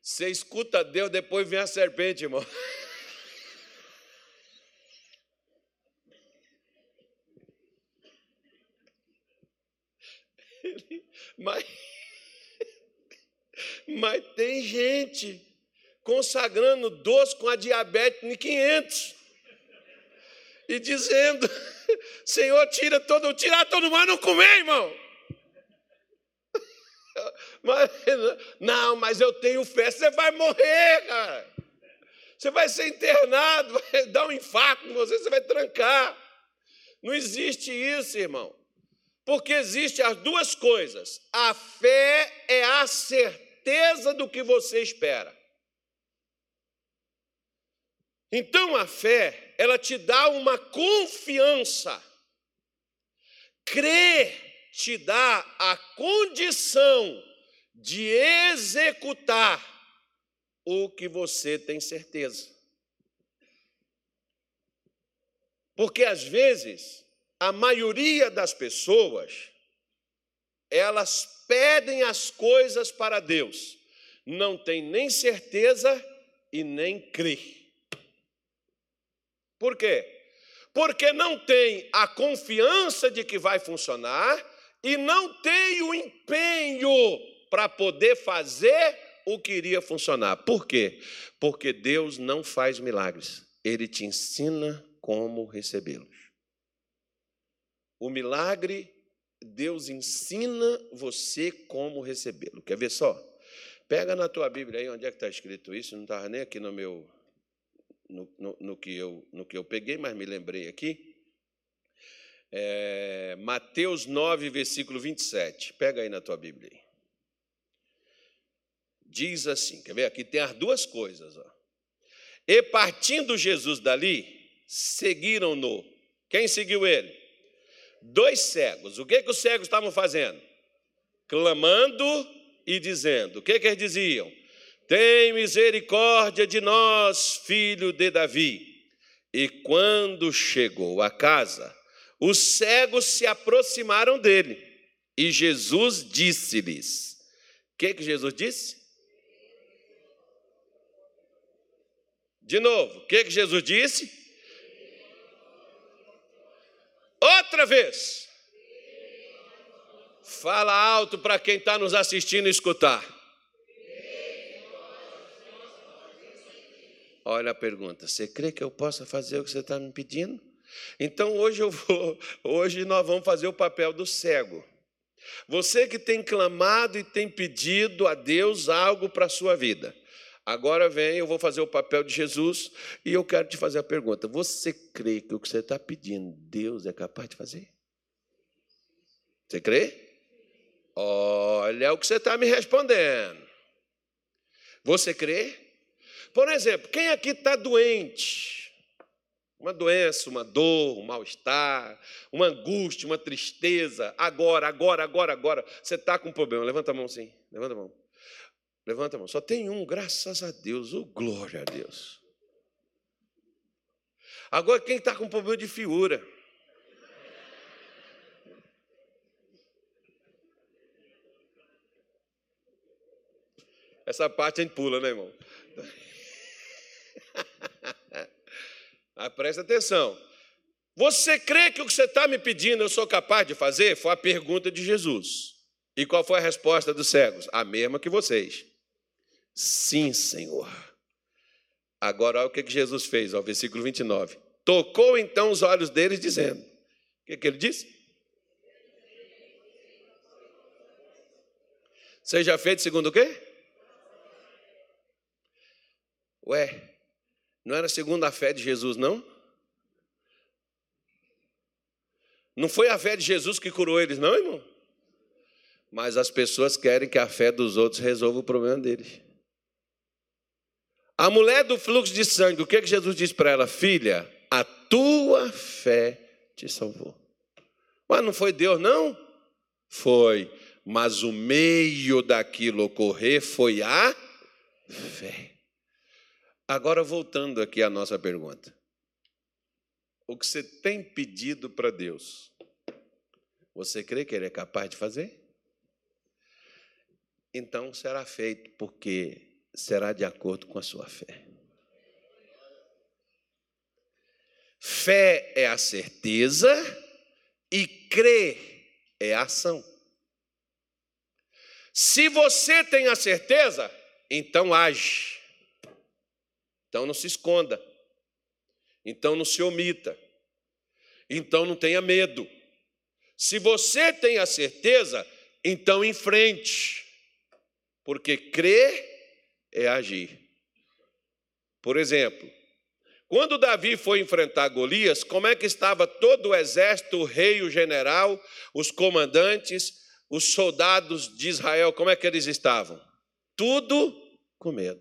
você escuta Deus, depois vem a serpente, irmão. [laughs] Mas, mas tem gente consagrando doce com a diabetes em 500 e dizendo: [laughs] Senhor, tira todo, tirar todo mundo, não comer, irmão. [laughs] Mas, não, mas eu tenho fé. Você vai morrer, cara. Você vai ser internado, [laughs] vai dar um infarto em você, você vai trancar. Não existe isso, irmão. Porque existem as duas coisas. A fé é a certeza do que você espera. Então a fé, ela te dá uma confiança. Crer te dá a condição de executar o que você tem certeza. Porque às vezes a maioria das pessoas elas pedem as coisas para Deus, não tem nem certeza e nem crê. Por quê? Porque não tem a confiança de que vai funcionar e não tem o empenho para poder fazer o que iria funcionar. Por quê? Porque Deus não faz milagres, Ele te ensina como recebê-los. O milagre, Deus ensina você como recebê-lo. Quer ver só? Pega na tua Bíblia aí onde é que está escrito isso, não estava nem aqui no meu. No, no, no, que eu, no que eu peguei, mas me lembrei aqui. É, Mateus 9, versículo 27. Pega aí na tua Bíblia. Diz assim, quer ver? Aqui tem as duas coisas. Ó. E partindo Jesus dali, seguiram-no. Quem seguiu ele? Dois cegos. O que, que os cegos estavam fazendo? Clamando e dizendo. O que, que eles diziam? Tem misericórdia de nós, filho de Davi. E quando chegou a casa, os cegos se aproximaram dele e Jesus disse-lhes: O que, que Jesus disse? De novo, o que, que Jesus disse? Outra vez. Fala alto para quem está nos assistindo escutar. Olha a pergunta: você crê que eu possa fazer o que você está me pedindo? Então hoje eu vou, [laughs] hoje nós vamos fazer o papel do cego. Você que tem clamado e tem pedido a Deus algo para a sua vida. Agora vem, eu vou fazer o papel de Jesus e eu quero te fazer a pergunta: você crê que o que você está pedindo, Deus é capaz de fazer? Você crê? Olha o que você está me respondendo. Você crê? Por exemplo, quem aqui está doente? Uma doença, uma dor, um mal-estar, uma angústia, uma tristeza. Agora, agora, agora, agora. Você está com um problema. Levanta a mão sim. Levanta a mão. Levanta a mão. Só tem um, graças a Deus. Oh, glória a Deus. Agora, quem está com problema de fiura? Essa parte a gente pula, né, irmão? [laughs] Ah, presta atenção. Você crê que o que você está me pedindo eu sou capaz de fazer? Foi a pergunta de Jesus. E qual foi a resposta dos cegos? A mesma que vocês. Sim, Senhor. Agora, olha o que Jesus fez, ó, versículo 29. Tocou então os olhos deles, dizendo: O que, que ele disse? Seja feito segundo o quê? Ué, não era segundo a fé de Jesus, não? Não foi a fé de Jesus que curou eles, não, irmão? Mas as pessoas querem que a fé dos outros resolva o problema deles. A mulher do fluxo de sangue, o que, que Jesus disse para ela? Filha, a tua fé te salvou. Mas não foi Deus, não? Foi. Mas o meio daquilo ocorrer foi a fé. Agora, voltando aqui à nossa pergunta. O que você tem pedido para Deus, você crê que Ele é capaz de fazer? Então será feito, porque será de acordo com a sua fé. Fé é a certeza e crer é a ação. Se você tem a certeza, então age. Então não se esconda. Então não se omita. Então não tenha medo. Se você tem a certeza, então enfrente. Porque crer é agir. Por exemplo, quando Davi foi enfrentar Golias, como é que estava todo o exército, o rei, o general, os comandantes, os soldados de Israel, como é que eles estavam? Tudo com medo.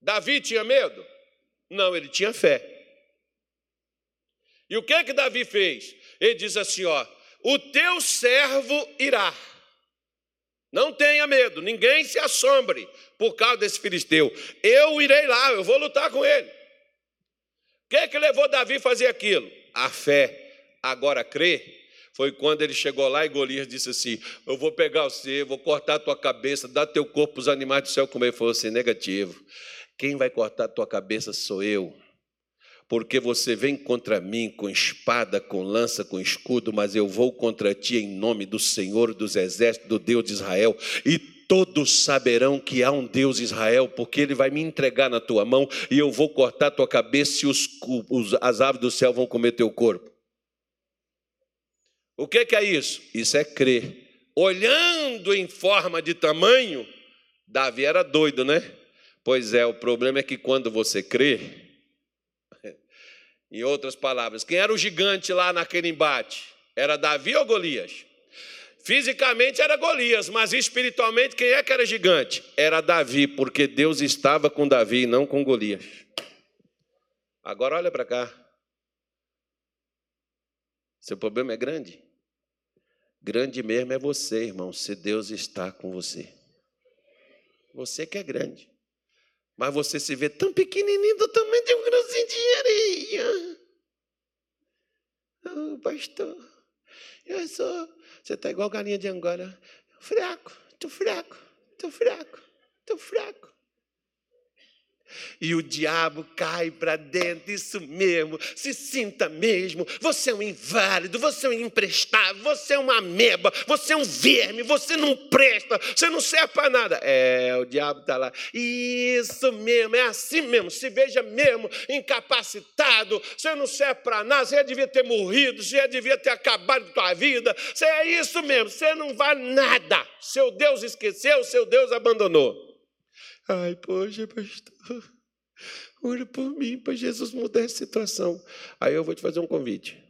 Davi tinha medo? Não, ele tinha fé. E o que é que Davi fez? Ele diz assim, ó: "O teu servo irá". Não tenha medo, ninguém se assombre por causa desse filisteu. Eu irei lá, eu vou lutar com ele. O que, é que levou Davi a fazer aquilo? A fé. Agora crê. Foi quando ele chegou lá e Golias disse assim: Eu vou pegar você, vou cortar a tua cabeça, dar teu corpo para os animais do céu comer. Ele falou assim: negativo. Quem vai cortar a tua cabeça sou eu porque você vem contra mim com espada, com lança, com escudo, mas eu vou contra ti em nome do Senhor dos exércitos, do Deus de Israel, e todos saberão que há um Deus Israel, porque ele vai me entregar na tua mão e eu vou cortar tua cabeça e os, os, as aves do céu vão comer teu corpo. O que, que é isso? Isso é crer. Olhando em forma de tamanho, Davi era doido, né? Pois é, o problema é que quando você crê, em outras palavras, quem era o gigante lá naquele embate? Era Davi ou Golias? Fisicamente era Golias, mas espiritualmente quem é que era gigante? Era Davi, porque Deus estava com Davi e não com Golias. Agora olha para cá. Seu problema é grande. Grande mesmo é você, irmão, se Deus está com você. Você que é grande. Mas você se vê tão pequenininho do tamanho de um grãozinho de areia. Oh, pastor, eu sou. Você está igual galinha de Angola. Fraco, estou fraco, estou fraco, estou fraco. E o diabo cai para dentro, isso mesmo, se sinta mesmo. Você é um inválido, você é um imprestável, você é uma ameba, você é um verme, você não presta, você não serve para nada. É, o diabo está lá. Isso mesmo, é assim mesmo. Se veja mesmo incapacitado, você não serve para nada, você já devia ter morrido, você já devia ter acabado a vida. Você é isso mesmo, você não vale nada. Seu Deus esqueceu, seu Deus abandonou. Ai, poxa, pastor, ora por mim para Jesus mudar essa situação. Aí eu vou te fazer um convite.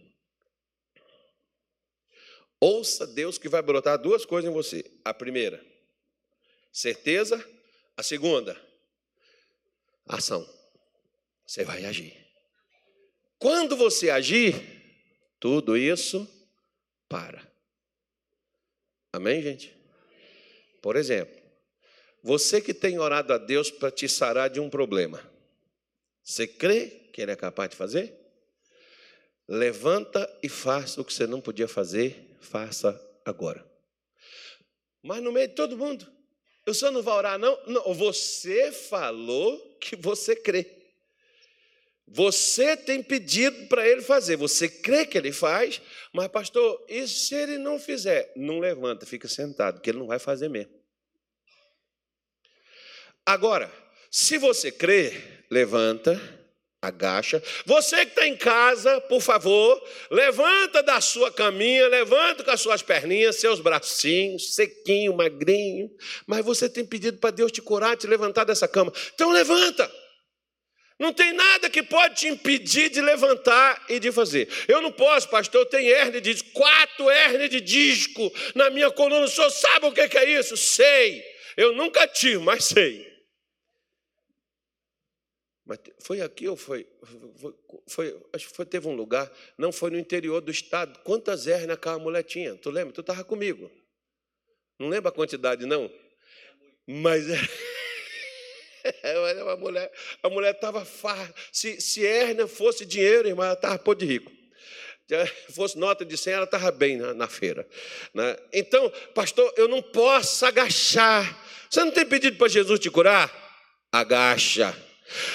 Ouça Deus que vai brotar duas coisas em você. A primeira, certeza. A segunda, ação. Você vai agir. Quando você agir, tudo isso para. Amém, gente? Por exemplo, você que tem orado a Deus para te sarar de um problema, você crê que ele é capaz de fazer? Levanta e faça o que você não podia fazer, faça agora. Mas no meio de todo mundo, o senhor não vai orar, não? não você falou que você crê. Você tem pedido para ele fazer, você crê que ele faz, mas, pastor, e se ele não fizer? Não levanta, fica sentado, porque ele não vai fazer mesmo. Agora, se você crê, levanta, agacha. Você que está em casa, por favor, levanta da sua caminha, levanta com as suas perninhas, seus bracinhos, sequinho, magrinho. Mas você tem pedido para Deus te curar, te levantar dessa cama. Então levanta. Não tem nada que pode te impedir de levantar e de fazer. Eu não posso, pastor, eu tenho hernia de disco, quatro hernias de disco na minha coluna. O senhor sabe o que é isso? Sei. Eu nunca tive, mas sei. Mas foi aqui ou foi, foi, foi, Acho que foi, teve um lugar. Não foi no interior do estado. Quantas hernias aquela mulher tinha? Tu lembra? Tu estava comigo. Não lembra a quantidade, não? Mas. É a [laughs] mulher a mulher estava. Se, se hérnia fosse dinheiro, irmã, ela estava pô de rico. Se fosse nota de 100, ela estava bem na, na feira. Né? Então, pastor, eu não posso agachar. Você não tem pedido para Jesus te curar? Agacha.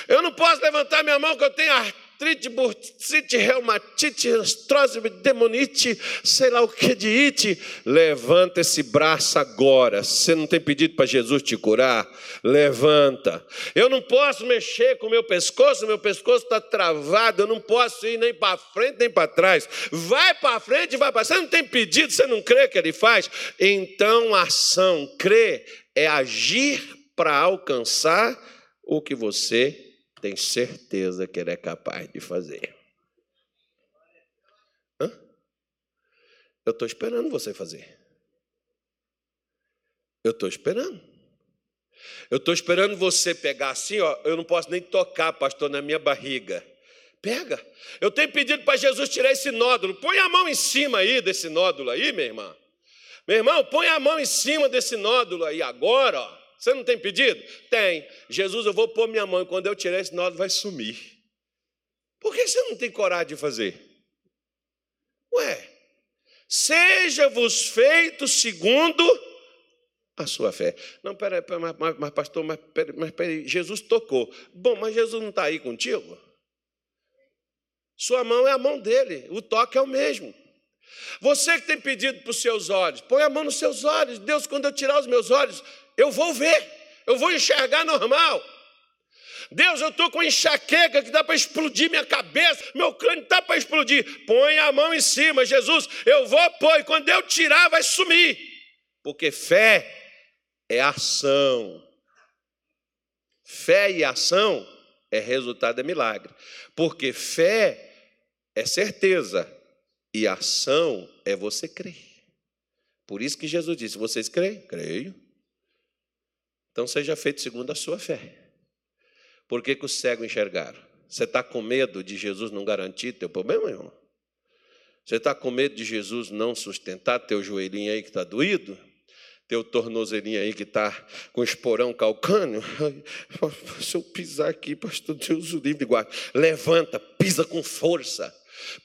Eu não posso levantar minha mão que eu tenho artrite bursite, reumatite, astrose, demonite, sei lá o que de ite. Levanta esse braço agora. Você não tem pedido para Jesus te curar? Levanta. Eu não posso mexer com o meu pescoço, meu pescoço está travado, eu não posso ir nem para frente nem para trás. Vai para frente e vai para Você não tem pedido, você não crê que ele faz? Então, ação, crer é agir para alcançar o que você tem certeza que ele é capaz de fazer. Hã? Eu estou esperando você fazer. Eu estou esperando. Eu estou esperando você pegar assim, ó. Eu não posso nem tocar, pastor, na minha barriga. Pega. Eu tenho pedido para Jesus tirar esse nódulo. Põe a mão em cima aí desse nódulo aí, minha irmã. Meu irmão, põe a mão em cima desse nódulo aí agora, ó. Você não tem pedido? Tem. Jesus, eu vou pôr minha mão e quando eu tirar esse nódulo vai sumir. Por que você não tem coragem de fazer? Ué, seja-vos feito segundo a sua fé. Não, peraí, pera, mas, mas, mas, pastor, mas peraí, mas peraí, Jesus tocou. Bom, mas Jesus não está aí contigo? Sua mão é a mão dele, o toque é o mesmo. Você que tem pedido para os seus olhos, põe a mão nos seus olhos. Deus, quando eu tirar os meus olhos, eu vou ver, eu vou enxergar normal. Deus, eu estou com enxaqueca que dá para explodir minha cabeça, meu crânio está para explodir. Põe a mão em cima, Jesus, eu vou pôr, e quando eu tirar, vai sumir. Porque fé é ação. Fé e ação é resultado, é milagre. Porque fé é certeza e ação é você crer. Por isso que Jesus disse: Vocês creem? Creio. Então seja feito segundo a sua fé. Por que, que os cegos enxergaram? Você está com medo de Jesus não garantir teu problema, irmão? Você está com medo de Jesus não sustentar teu joelhinho aí que está doído? Teu tornozelinho aí que está com esporão calcâneo? [laughs] Se eu pisar aqui, pastor Deus o livre guarda. Levanta, pisa com força.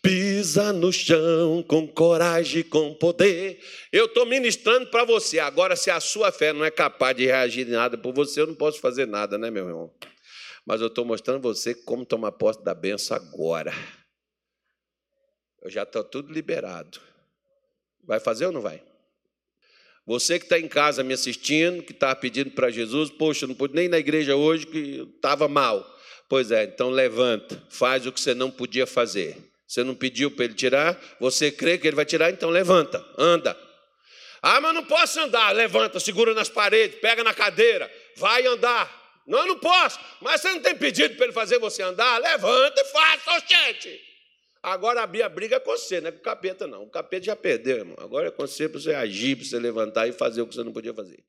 Pisa no chão com coragem, com poder. Eu estou ministrando para você. Agora, se a sua fé não é capaz de reagir em nada por você, eu não posso fazer nada, né, meu irmão? Mas eu estou mostrando você como tomar posse da benção agora. Eu já estou tudo liberado. Vai fazer ou não vai? Você que está em casa me assistindo, que está pedindo para Jesus, poxa, não pude nem na igreja hoje que estava mal. Pois é, então levanta, faz o que você não podia fazer. Você não pediu para ele tirar, você crê que ele vai tirar, então levanta, anda. Ah, mas não posso andar. Levanta, segura nas paredes, pega na cadeira, vai andar. Não, eu não posso. Mas você não tem pedido para ele fazer você andar? Levanta e faça, gente. Agora a Bia briga com você, não é com o capeta, não. O capeta já perdeu, irmão. Agora é com você para você agir, para você levantar e fazer o que você não podia fazer.